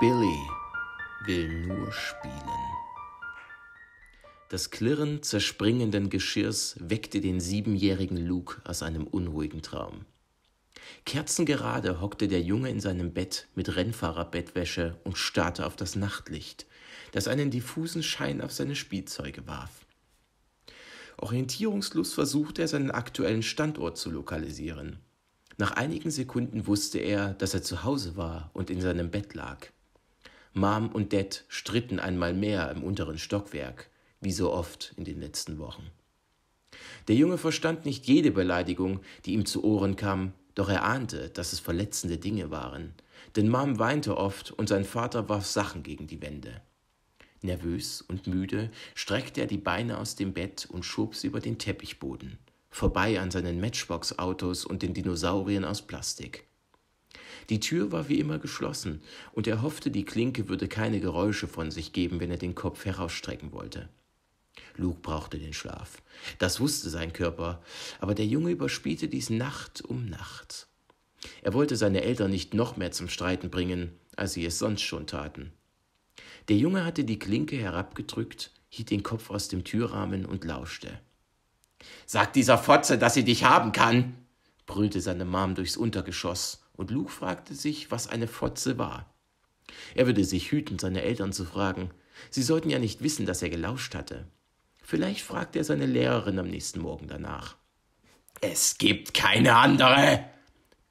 Billy will nur spielen. Das Klirren zerspringenden Geschirrs weckte den siebenjährigen Luke aus einem unruhigen Traum. Kerzengerade hockte der Junge in seinem Bett mit Rennfahrerbettwäsche und starrte auf das Nachtlicht, das einen diffusen Schein auf seine Spielzeuge warf. Orientierungslos versuchte er seinen aktuellen Standort zu lokalisieren. Nach einigen Sekunden wusste er, dass er zu Hause war und in seinem Bett lag. Mom und Dad stritten einmal mehr im unteren Stockwerk, wie so oft in den letzten Wochen. Der Junge verstand nicht jede Beleidigung, die ihm zu Ohren kam, doch er ahnte, dass es verletzende Dinge waren, denn Mom weinte oft und sein Vater warf Sachen gegen die Wände. Nervös und müde streckte er die Beine aus dem Bett und schob sie über den Teppichboden, vorbei an seinen Matchbox-Autos und den Dinosauriern aus Plastik. Die Tür war wie immer geschlossen, und er hoffte, die Klinke würde keine Geräusche von sich geben, wenn er den Kopf herausstrecken wollte. Luke brauchte den Schlaf. Das wusste sein Körper, aber der Junge überspielte dies Nacht um Nacht. Er wollte seine Eltern nicht noch mehr zum Streiten bringen, als sie es sonst schon taten. Der Junge hatte die Klinke herabgedrückt, hielt den Kopf aus dem Türrahmen und lauschte. Sag dieser Fotze, dass sie dich haben kann, brüllte seine Mom durchs Untergeschoss, und Luke fragte sich, was eine Fotze war. Er würde sich hüten, seine Eltern zu fragen. Sie sollten ja nicht wissen, dass er gelauscht hatte. Vielleicht fragte er seine Lehrerin am nächsten Morgen danach. Es gibt keine andere,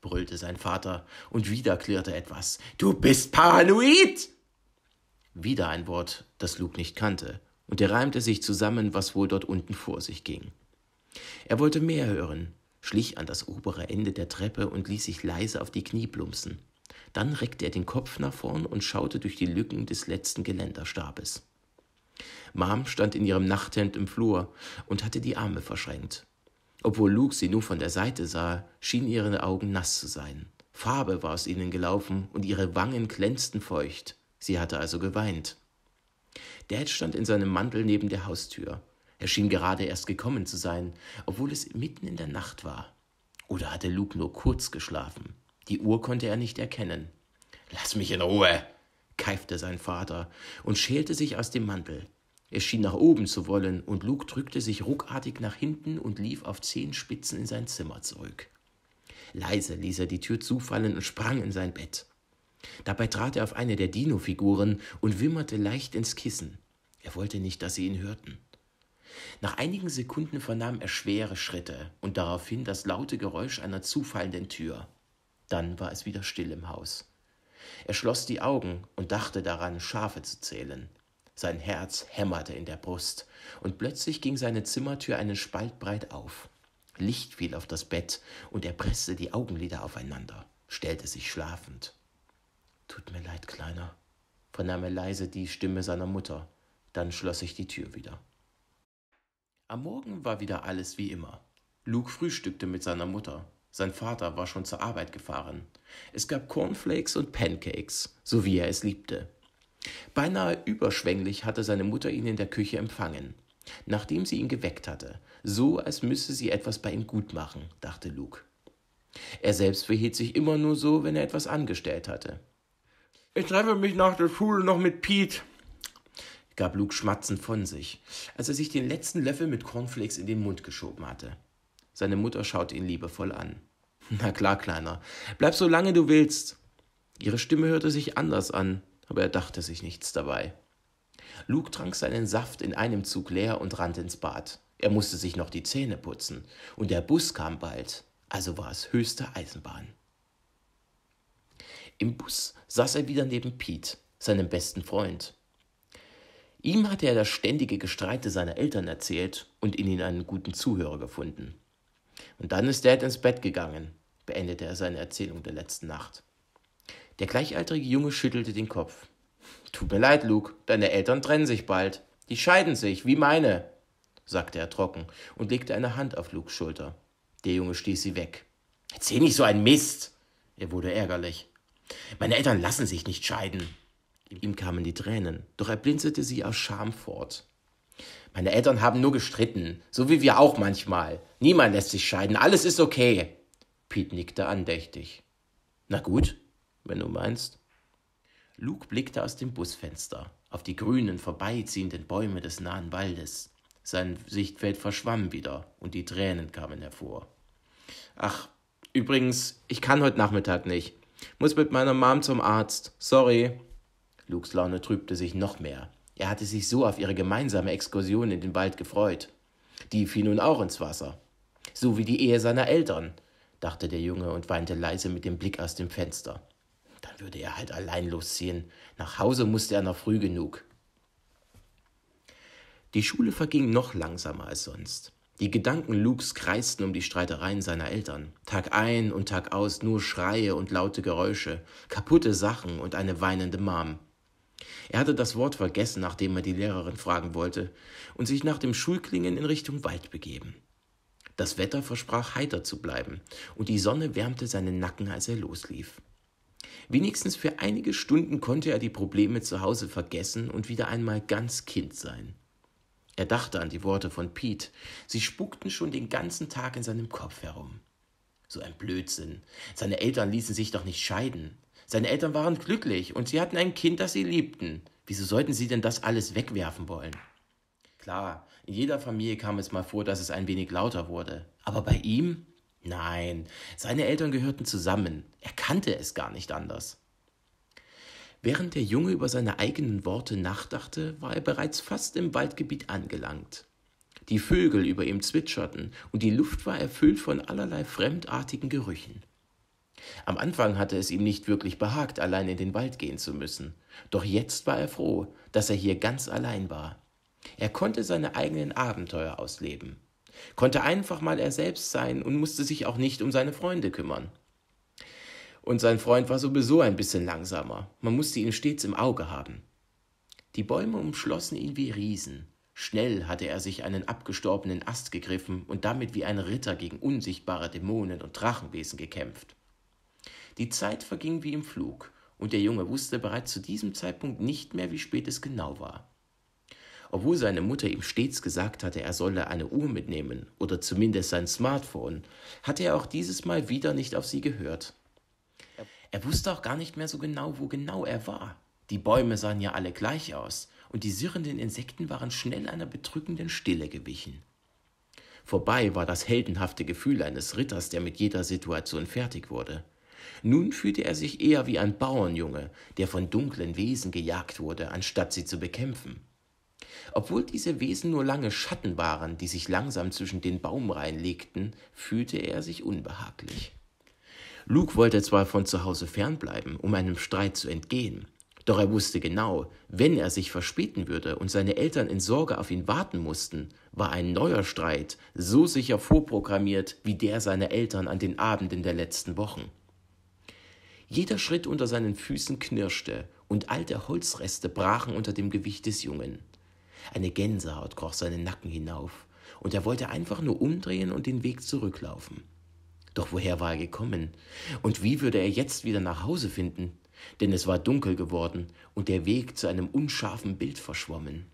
brüllte sein Vater, und wieder klirrte etwas. Du bist paranoid! Wieder ein Wort, das Luke nicht kannte, und er reimte sich zusammen, was wohl dort unten vor sich ging. Er wollte mehr hören, schlich an das obere Ende der Treppe und ließ sich leise auf die Knie plumpsen. Dann reckte er den Kopf nach vorn und schaute durch die Lücken des letzten Geländerstabes. Mom stand in ihrem Nachthemd im Flur und hatte die Arme verschränkt. Obwohl Luke sie nur von der Seite sah, schienen ihre Augen nass zu sein. Farbe war aus ihnen gelaufen und ihre Wangen glänzten feucht. Sie hatte also geweint. Dad stand in seinem Mantel neben der Haustür. Er schien gerade erst gekommen zu sein, obwohl es mitten in der Nacht war. Oder hatte Luke nur kurz geschlafen? Die Uhr konnte er nicht erkennen. Lass mich in Ruhe, keifte sein Vater und schälte sich aus dem Mantel. Er schien nach oben zu wollen, und Luke drückte sich ruckartig nach hinten und lief auf Zehenspitzen in sein Zimmer zurück. Leise ließ er die Tür zufallen und sprang in sein Bett. Dabei trat er auf eine der Dino-Figuren und wimmerte leicht ins Kissen. Er wollte nicht, dass sie ihn hörten. Nach einigen Sekunden vernahm er schwere Schritte und daraufhin das laute Geräusch einer zufallenden Tür. Dann war es wieder still im Haus. Er schloss die Augen und dachte daran, Schafe zu zählen. Sein Herz hämmerte in der Brust, und plötzlich ging seine Zimmertür einen Spalt breit auf. Licht fiel auf das Bett, und er presste die Augenlider aufeinander, stellte sich schlafend. Tut mir leid, Kleiner, vernahm er leise die Stimme seiner Mutter, dann schloss sich die Tür wieder. Am Morgen war wieder alles wie immer. Luke frühstückte mit seiner Mutter. Sein Vater war schon zur Arbeit gefahren. Es gab Cornflakes und Pancakes, so wie er es liebte. Beinahe überschwänglich hatte seine Mutter ihn in der Küche empfangen, nachdem sie ihn geweckt hatte, so als müsse sie etwas bei ihm gut machen, dachte Luke. Er selbst verhielt sich immer nur so, wenn er etwas angestellt hatte. Ich treffe mich nach der Schule noch mit Pete, gab Luke schmatzend von sich, als er sich den letzten Löffel mit Cornflakes in den Mund geschoben hatte. Seine Mutter schaute ihn liebevoll an. Na klar, Kleiner, bleib so lange du willst. Ihre Stimme hörte sich anders an, aber er dachte sich nichts dabei. Luke trank seinen Saft in einem Zug leer und rannte ins Bad. Er musste sich noch die Zähne putzen, und der Bus kam bald, also war es höchste Eisenbahn. Im Bus saß er wieder neben Pete, seinem besten Freund. Ihm hatte er das ständige Gestreite seiner Eltern erzählt und in ihn einen guten Zuhörer gefunden. Und dann ist Dad ins Bett gegangen, beendete er seine Erzählung der letzten Nacht. Der gleichaltrige Junge schüttelte den Kopf. Tut mir leid, Luke, deine Eltern trennen sich bald. Die scheiden sich, wie meine, sagte er trocken und legte eine Hand auf Lukes Schulter. Der Junge stieß sie weg. Erzähl nicht so einen Mist! Er wurde ärgerlich. Meine Eltern lassen sich nicht scheiden. Ihm kamen die Tränen, doch er blinzelte sie aus Scham fort. Meine Eltern haben nur gestritten, so wie wir auch manchmal. Niemand lässt sich scheiden, alles ist okay. Pete nickte andächtig. Na gut, wenn du meinst. Luke blickte aus dem Busfenster auf die grünen, vorbeiziehenden Bäume des nahen Waldes. Sein Sichtfeld verschwamm wieder und die Tränen kamen hervor. Ach, übrigens, ich kann heute Nachmittag nicht. Muss mit meiner Mom zum Arzt. Sorry. Lukes Laune trübte sich noch mehr. Er hatte sich so auf ihre gemeinsame Exkursion in den Wald gefreut. Die fiel nun auch ins Wasser. So wie die Ehe seiner Eltern, dachte der Junge und weinte leise mit dem Blick aus dem Fenster. Dann würde er halt allein losziehen. Nach Hause musste er noch früh genug. Die Schule verging noch langsamer als sonst. Die Gedanken Lukes kreisten um die Streitereien seiner Eltern. Tag ein und Tag aus nur Schreie und laute Geräusche, kaputte Sachen und eine weinende Mom. Er hatte das Wort vergessen, nachdem er die Lehrerin fragen wollte, und sich nach dem Schulklingen in Richtung Wald begeben. Das Wetter versprach heiter zu bleiben, und die Sonne wärmte seinen Nacken, als er loslief. Wenigstens für einige Stunden konnte er die Probleme zu Hause vergessen und wieder einmal ganz Kind sein. Er dachte an die Worte von Pete. Sie spukten schon den ganzen Tag in seinem Kopf herum. So ein Blödsinn. Seine Eltern ließen sich doch nicht scheiden. Seine Eltern waren glücklich und sie hatten ein Kind, das sie liebten. Wieso sollten sie denn das alles wegwerfen wollen? Klar, in jeder Familie kam es mal vor, dass es ein wenig lauter wurde. Aber bei ihm? Nein, seine Eltern gehörten zusammen. Er kannte es gar nicht anders. Während der Junge über seine eigenen Worte nachdachte, war er bereits fast im Waldgebiet angelangt. Die Vögel über ihm zwitscherten und die Luft war erfüllt von allerlei fremdartigen Gerüchen. Am Anfang hatte es ihm nicht wirklich behagt, allein in den Wald gehen zu müssen, doch jetzt war er froh, dass er hier ganz allein war. Er konnte seine eigenen Abenteuer ausleben, konnte einfach mal er selbst sein und musste sich auch nicht um seine Freunde kümmern. Und sein Freund war sowieso ein bisschen langsamer. Man musste ihn stets im Auge haben. Die Bäume umschlossen ihn wie Riesen. Schnell hatte er sich einen abgestorbenen Ast gegriffen und damit wie ein Ritter gegen unsichtbare Dämonen und Drachenwesen gekämpft. Die Zeit verging wie im Flug, und der Junge wusste bereits zu diesem Zeitpunkt nicht mehr, wie spät es genau war. Obwohl seine Mutter ihm stets gesagt hatte, er solle eine Uhr mitnehmen oder zumindest sein Smartphone, hatte er auch dieses Mal wieder nicht auf sie gehört. Er wusste auch gar nicht mehr so genau, wo genau er war. Die Bäume sahen ja alle gleich aus, und die sirrenden Insekten waren schnell einer bedrückenden Stille gewichen. Vorbei war das heldenhafte Gefühl eines Ritters, der mit jeder Situation fertig wurde. Nun fühlte er sich eher wie ein Bauernjunge, der von dunklen Wesen gejagt wurde, anstatt sie zu bekämpfen. Obwohl diese Wesen nur lange Schatten waren, die sich langsam zwischen den Baumreihen legten, fühlte er sich unbehaglich. Luke wollte zwar von zu Hause fernbleiben, um einem Streit zu entgehen, doch er wusste genau, wenn er sich verspäten würde und seine Eltern in Sorge auf ihn warten mussten, war ein neuer Streit so sicher vorprogrammiert wie der seiner Eltern an den Abenden der letzten Wochen. Jeder Schritt unter seinen Füßen knirschte, und alte Holzreste brachen unter dem Gewicht des Jungen. Eine Gänsehaut kroch seinen Nacken hinauf, und er wollte einfach nur umdrehen und den Weg zurücklaufen. Doch woher war er gekommen? Und wie würde er jetzt wieder nach Hause finden? Denn es war dunkel geworden und der Weg zu einem unscharfen Bild verschwommen.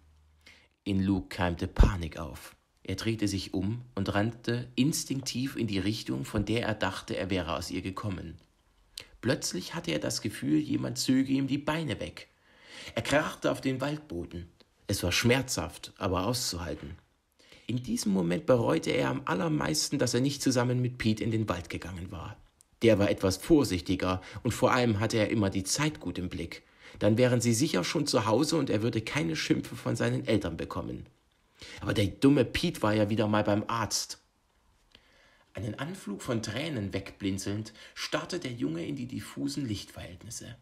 In Luke keimte Panik auf. Er drehte sich um und rannte instinktiv in die Richtung, von der er dachte, er wäre aus ihr gekommen. Plötzlich hatte er das Gefühl, jemand zöge ihm die Beine weg. Er krachte auf den Waldboden. Es war schmerzhaft, aber auszuhalten. In diesem Moment bereute er am allermeisten, dass er nicht zusammen mit Pete in den Wald gegangen war. Der war etwas vorsichtiger und vor allem hatte er immer die Zeit gut im Blick. Dann wären sie sicher schon zu Hause und er würde keine Schimpfe von seinen Eltern bekommen. Aber der dumme Pete war ja wieder mal beim Arzt. Einen Anflug von Tränen wegblinzelnd, starrte der Junge in die diffusen Lichtverhältnisse.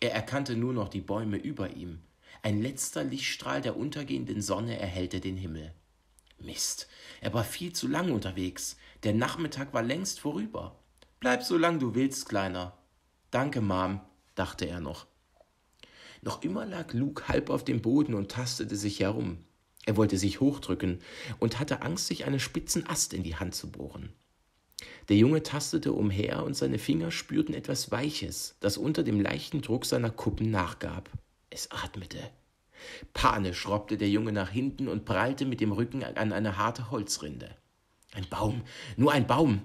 Er erkannte nur noch die Bäume über ihm. Ein letzter Lichtstrahl der untergehenden Sonne erhellte den Himmel. Mist, er war viel zu lang unterwegs. Der Nachmittag war längst vorüber. Bleib so lang du willst, Kleiner. Danke, Mom, dachte er noch. Noch immer lag Luke halb auf dem Boden und tastete sich herum. Er wollte sich hochdrücken und hatte Angst, sich einen spitzen Ast in die Hand zu bohren. Der Junge tastete umher und seine Finger spürten etwas Weiches, das unter dem leichten Druck seiner Kuppen nachgab. Es atmete. Panisch robbte der Junge nach hinten und prallte mit dem Rücken an eine harte Holzrinde. Ein Baum, nur ein Baum.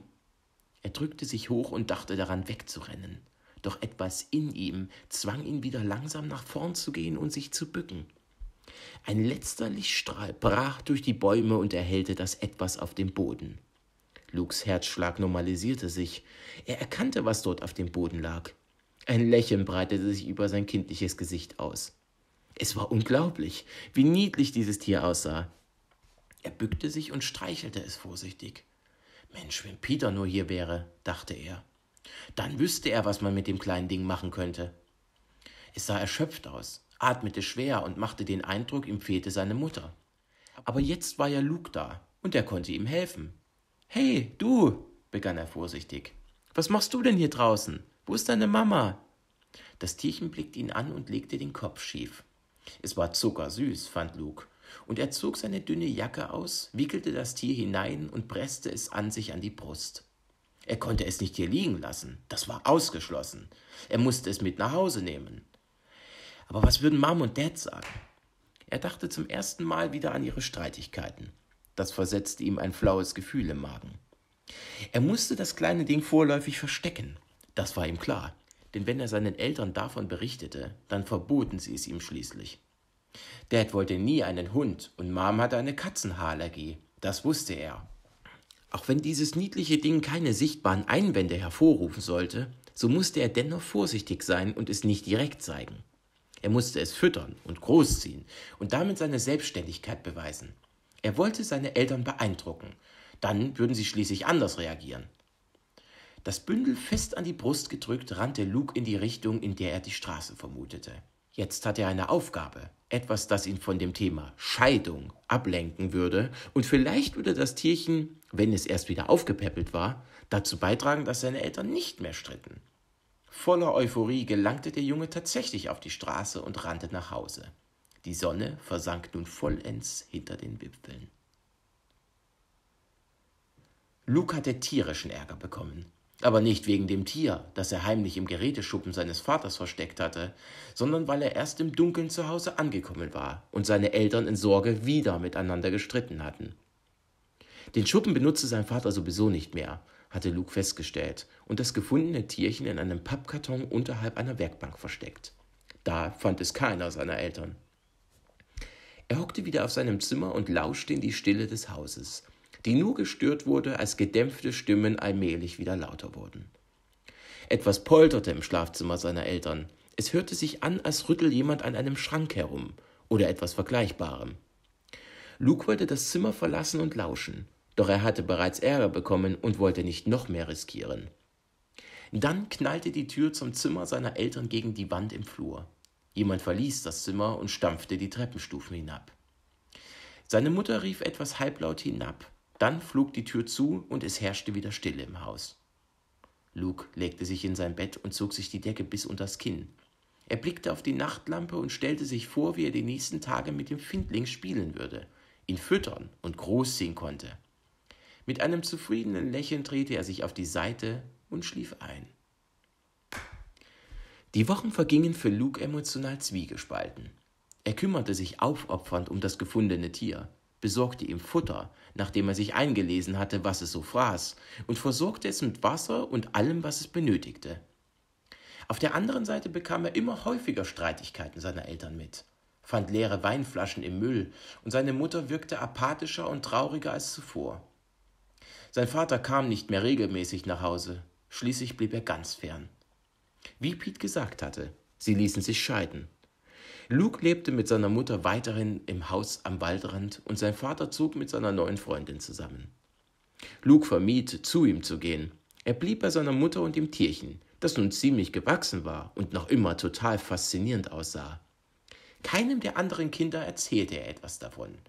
Er drückte sich hoch und dachte daran, wegzurennen. doch etwas in ihm zwang ihn wieder langsam nach vorn zu gehen und sich zu bücken. Ein letzter Lichtstrahl brach durch die Bäume und erhellte das Etwas auf dem Boden. Lukes Herzschlag normalisierte sich. Er erkannte, was dort auf dem Boden lag. Ein Lächeln breitete sich über sein kindliches Gesicht aus. Es war unglaublich, wie niedlich dieses Tier aussah. Er bückte sich und streichelte es vorsichtig. Mensch, wenn Peter nur hier wäre, dachte er. Dann wüsste er, was man mit dem kleinen Ding machen könnte. Es sah erschöpft aus, atmete schwer und machte den Eindruck, ihm fehlte seine Mutter. Aber jetzt war ja Luke da, und er konnte ihm helfen. Hey, du, begann er vorsichtig. Was machst du denn hier draußen? Wo ist deine Mama? Das Tierchen blickte ihn an und legte den Kopf schief. Es war zuckersüß, fand Luke, und er zog seine dünne Jacke aus, wickelte das Tier hinein und presste es an sich an die Brust. Er konnte es nicht hier liegen lassen, das war ausgeschlossen. Er musste es mit nach Hause nehmen. Aber was würden Mom und Dad sagen? Er dachte zum ersten Mal wieder an ihre Streitigkeiten. Das versetzte ihm ein flaues Gefühl im Magen. Er musste das kleine Ding vorläufig verstecken. Das war ihm klar, denn wenn er seinen Eltern davon berichtete, dann verboten sie es ihm schließlich. Dad wollte nie einen Hund und Mom hatte eine Katzenhaarallergie. Das wusste er. Auch wenn dieses niedliche Ding keine sichtbaren Einwände hervorrufen sollte, so musste er dennoch vorsichtig sein und es nicht direkt zeigen. Er musste es füttern und großziehen und damit seine Selbstständigkeit beweisen. Er wollte seine Eltern beeindrucken, dann würden sie schließlich anders reagieren. Das Bündel fest an die Brust gedrückt, rannte Luke in die Richtung, in der er die Straße vermutete. Jetzt hatte er eine Aufgabe, etwas, das ihn von dem Thema Scheidung ablenken würde, und vielleicht würde das Tierchen, wenn es erst wieder aufgepäppelt war, dazu beitragen, dass seine Eltern nicht mehr stritten. Voller Euphorie gelangte der Junge tatsächlich auf die Straße und rannte nach Hause. Die Sonne versank nun vollends hinter den Wipfeln. Luke hatte tierischen Ärger bekommen. Aber nicht wegen dem Tier, das er heimlich im Geräteschuppen seines Vaters versteckt hatte, sondern weil er erst im Dunkeln zu Hause angekommen war und seine Eltern in Sorge wieder miteinander gestritten hatten. Den Schuppen benutzte sein Vater sowieso nicht mehr, hatte Luke festgestellt und das gefundene Tierchen in einem Pappkarton unterhalb einer Werkbank versteckt. Da fand es keiner seiner Eltern. Er hockte wieder auf seinem Zimmer und lauschte in die Stille des Hauses, die nur gestört wurde, als gedämpfte Stimmen allmählich wieder lauter wurden. Etwas polterte im Schlafzimmer seiner Eltern. Es hörte sich an, als rüttel jemand an einem Schrank herum oder etwas Vergleichbarem. Luke wollte das Zimmer verlassen und lauschen, doch er hatte bereits Ärger bekommen und wollte nicht noch mehr riskieren. Dann knallte die Tür zum Zimmer seiner Eltern gegen die Wand im Flur. Jemand verließ das Zimmer und stampfte die Treppenstufen hinab. Seine Mutter rief etwas halblaut hinab, dann flog die Tür zu und es herrschte wieder Stille im Haus. Luke legte sich in sein Bett und zog sich die Decke bis unters Kinn. Er blickte auf die Nachtlampe und stellte sich vor, wie er die nächsten Tage mit dem Findling spielen würde, ihn füttern und großziehen konnte. Mit einem zufriedenen Lächeln drehte er sich auf die Seite und schlief ein. Die Wochen vergingen für Luke emotional zwiegespalten. Er kümmerte sich aufopfernd um das gefundene Tier besorgte ihm Futter, nachdem er sich eingelesen hatte, was es so fraß, und versorgte es mit Wasser und allem, was es benötigte. Auf der anderen Seite bekam er immer häufiger Streitigkeiten seiner Eltern mit, fand leere Weinflaschen im Müll, und seine Mutter wirkte apathischer und trauriger als zuvor. Sein Vater kam nicht mehr regelmäßig nach Hause, schließlich blieb er ganz fern. Wie Pete gesagt hatte, sie ließen sich scheiden. Luke lebte mit seiner Mutter weiterhin im Haus am Waldrand und sein Vater zog mit seiner neuen Freundin zusammen. Luke vermied, zu ihm zu gehen. Er blieb bei seiner Mutter und dem Tierchen, das nun ziemlich gewachsen war und noch immer total faszinierend aussah. Keinem der anderen Kinder erzählte er etwas davon.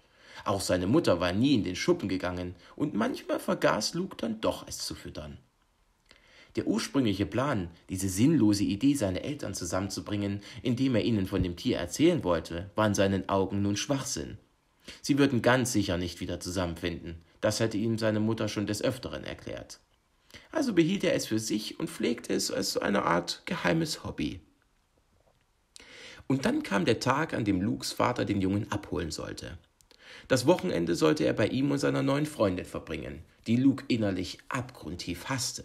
Auch seine Mutter war nie in den Schuppen gegangen, und manchmal vergaß Luke dann doch es zu füttern. Der ursprüngliche Plan, diese sinnlose Idee seiner Eltern zusammenzubringen, indem er ihnen von dem Tier erzählen wollte, war in seinen Augen nun Schwachsinn. Sie würden ganz sicher nicht wieder zusammenfinden, das hätte ihm seine Mutter schon des Öfteren erklärt. Also behielt er es für sich und pflegte es als so eine Art geheimes Hobby. Und dann kam der Tag, an dem Lukes Vater den Jungen abholen sollte. Das Wochenende sollte er bei ihm und seiner neuen Freundin verbringen, die Luke innerlich abgrundtief hasste.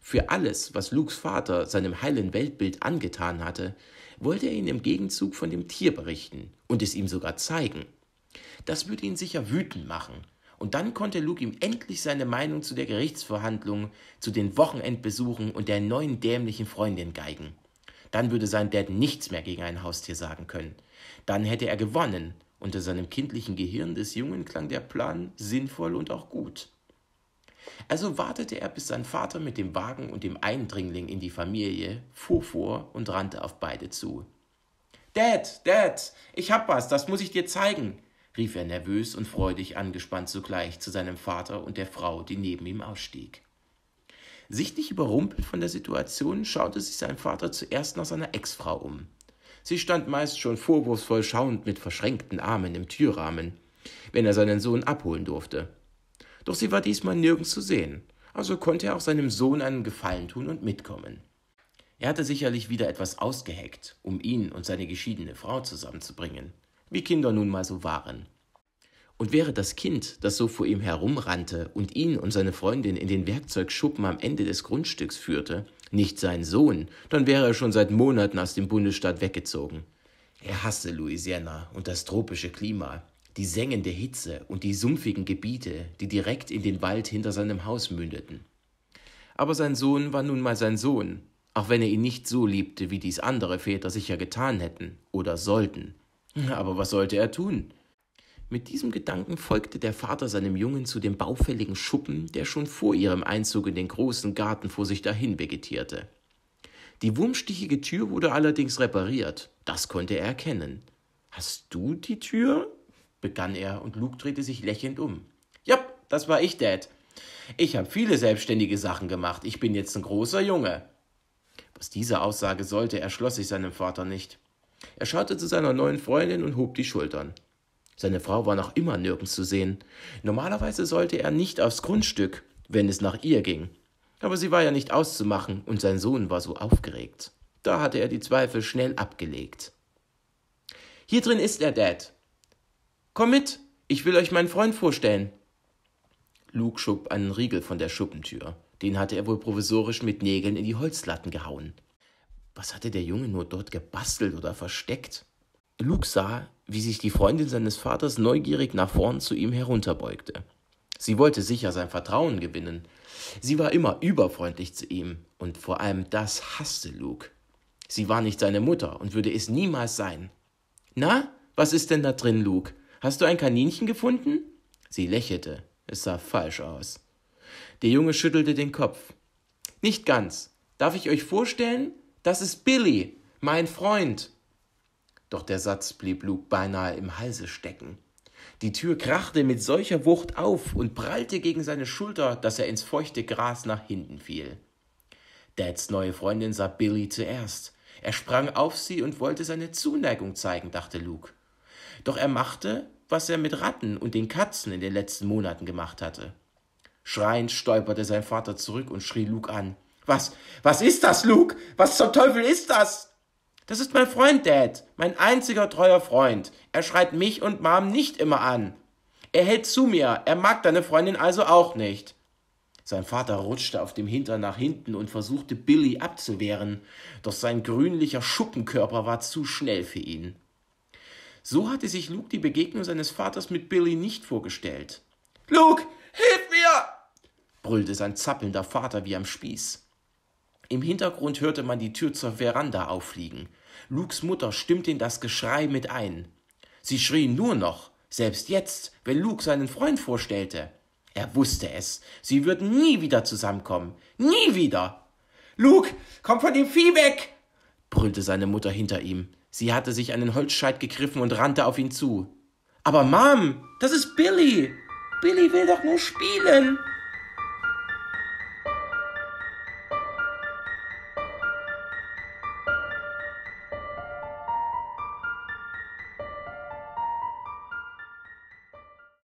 Für alles, was Lukes Vater seinem heilen Weltbild angetan hatte, wollte er ihn im Gegenzug von dem Tier berichten und es ihm sogar zeigen. Das würde ihn sicher wütend machen. Und dann konnte Luke ihm endlich seine Meinung zu der Gerichtsverhandlung, zu den Wochenendbesuchen und der neuen dämlichen Freundin geigen. Dann würde sein Dad nichts mehr gegen ein Haustier sagen können. Dann hätte er gewonnen. Unter seinem kindlichen Gehirn des Jungen klang der Plan sinnvoll und auch gut. Also wartete er, bis sein Vater mit dem Wagen und dem Eindringling in die Familie fuhr vor und rannte auf beide zu. Dad, Dad, ich hab was, das muss ich dir zeigen, rief er nervös und freudig angespannt zugleich zu seinem Vater und der Frau, die neben ihm ausstieg. Sichtlich überrumpelt von der Situation schaute sich sein Vater zuerst nach seiner Ex-Frau um. Sie stand meist schon vorwurfsvoll schauend mit verschränkten Armen im Türrahmen, wenn er seinen Sohn abholen durfte. Doch sie war diesmal nirgends zu sehen, also konnte er auch seinem Sohn einen Gefallen tun und mitkommen. Er hatte sicherlich wieder etwas ausgeheckt, um ihn und seine geschiedene Frau zusammenzubringen, wie Kinder nun mal so waren. Und wäre das Kind, das so vor ihm herumrannte und ihn und seine Freundin in den Werkzeugschuppen am Ende des Grundstücks führte, nicht sein Sohn, dann wäre er schon seit Monaten aus dem Bundesstaat weggezogen. Er hasste Louisiana und das tropische Klima, die sengende Hitze und die sumpfigen Gebiete, die direkt in den Wald hinter seinem Haus mündeten. Aber sein Sohn war nun mal sein Sohn, auch wenn er ihn nicht so liebte, wie dies andere Väter sicher getan hätten oder sollten. Aber was sollte er tun? Mit diesem Gedanken folgte der Vater seinem Jungen zu dem baufälligen Schuppen, der schon vor ihrem Einzug in den großen Garten vor sich dahin vegetierte. Die wurmstichige Tür wurde allerdings repariert, das konnte er erkennen. Hast du die Tür? begann er, und Luke drehte sich lächelnd um. Ja, das war ich, Dad. Ich habe viele selbstständige Sachen gemacht. Ich bin jetzt ein großer Junge. Was diese Aussage sollte, erschloss sich seinem Vater nicht. Er schaute zu seiner neuen Freundin und hob die Schultern. Seine Frau war noch immer nirgends zu sehen. Normalerweise sollte er nicht aufs Grundstück, wenn es nach ihr ging. Aber sie war ja nicht auszumachen und sein Sohn war so aufgeregt. Da hatte er die Zweifel schnell abgelegt. Hier drin ist er, Dad, Komm mit, ich will euch meinen Freund vorstellen. Luke schob einen Riegel von der Schuppentür. Den hatte er wohl provisorisch mit Nägeln in die Holzlatten gehauen. Was hatte der Junge nur dort gebastelt oder versteckt? Luke sah, wie sich die Freundin seines Vaters neugierig nach vorn zu ihm herunterbeugte. Sie wollte sicher sein Vertrauen gewinnen. Sie war immer überfreundlich zu ihm, und vor allem das hasste Luke. Sie war nicht seine Mutter und würde es niemals sein. Na, was ist denn da drin, Luke? Hast du ein Kaninchen gefunden? Sie lächelte. Es sah falsch aus. Der Junge schüttelte den Kopf. Nicht ganz. Darf ich euch vorstellen? Das ist Billy, mein Freund. Doch der Satz blieb Luke beinahe im Halse stecken. Die Tür krachte mit solcher Wucht auf und prallte gegen seine Schulter, dass er ins feuchte Gras nach hinten fiel. Dads neue Freundin sah Billy zuerst. Er sprang auf sie und wollte seine Zuneigung zeigen, dachte Luke. Doch er machte, was er mit Ratten und den Katzen in den letzten Monaten gemacht hatte. Schreiend stolperte sein Vater zurück und schrie Luke an. Was, was ist das, Luke? Was zum Teufel ist das? Das ist mein Freund, Dad, mein einziger treuer Freund. Er schreit mich und Mom nicht immer an. Er hält zu mir, er mag deine Freundin also auch nicht. Sein Vater rutschte auf dem Hintern nach hinten und versuchte Billy abzuwehren, doch sein grünlicher Schuppenkörper war zu schnell für ihn. So hatte sich Luke die Begegnung seines Vaters mit Billy nicht vorgestellt. Luke, hilf mir! brüllte sein zappelnder Vater wie am Spieß. Im Hintergrund hörte man die Tür zur Veranda auffliegen. Lukes Mutter stimmte in das Geschrei mit ein. Sie schrie nur noch, selbst jetzt, wenn Luke seinen Freund vorstellte. Er wusste es. Sie würden nie wieder zusammenkommen. Nie wieder. Luke, komm von dem Vieh weg! brüllte seine Mutter hinter ihm. Sie hatte sich einen Holzscheit gegriffen und rannte auf ihn zu. Aber Mom, das ist Billy. Billy will doch nur spielen.